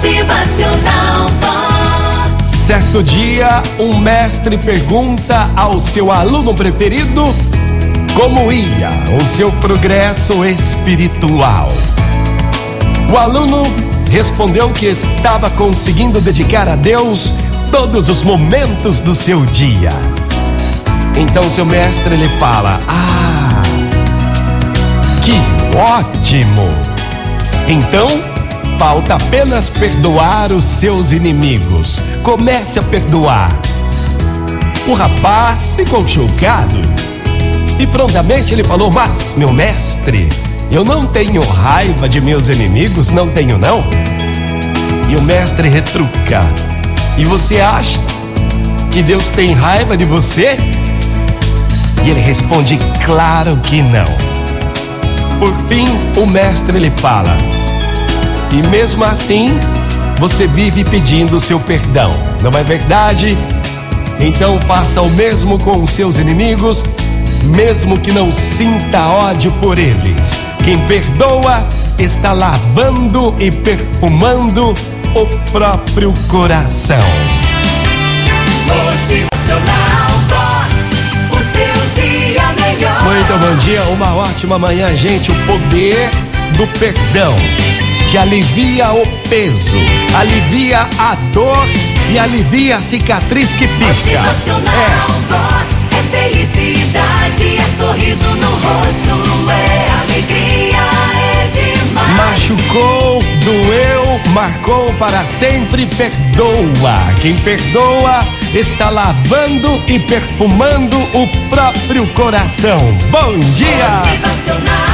Motivacional Vox. Certo dia, um mestre pergunta ao seu aluno preferido como ia o seu progresso espiritual. O aluno respondeu que estava conseguindo dedicar a Deus todos os momentos do seu dia. Então seu mestre lhe fala: Ah, que ótimo! Então falta apenas perdoar os seus inimigos. Comece a perdoar. O rapaz ficou chocado e prontamente ele falou: Mas, meu mestre, eu não tenho raiva de meus inimigos, não tenho não. E o mestre retruca: E você acha que Deus tem raiva de você? E ele responde: Claro que não. Por fim, o mestre lhe fala: E mesmo assim, você vive pedindo o seu perdão, não é verdade? Então faça o mesmo com os seus inimigos, mesmo que não sinta ódio por eles. Quem perdoa está lavando e perfumando o próprio coração. Motivacional Vox. O seu dia melhor. Muito bom dia, uma ótima manhã, gente. O poder do perdão te alivia o peso, alivia a dor e alivia a cicatriz que pica. Vox. É felicidade, é sorriso no rosto, é alegria, é demais. Machucou, doeu, marcou para sempre, perdoa. Quem perdoa está lavando e perfumando o próprio coração. Bom dia! Motivacional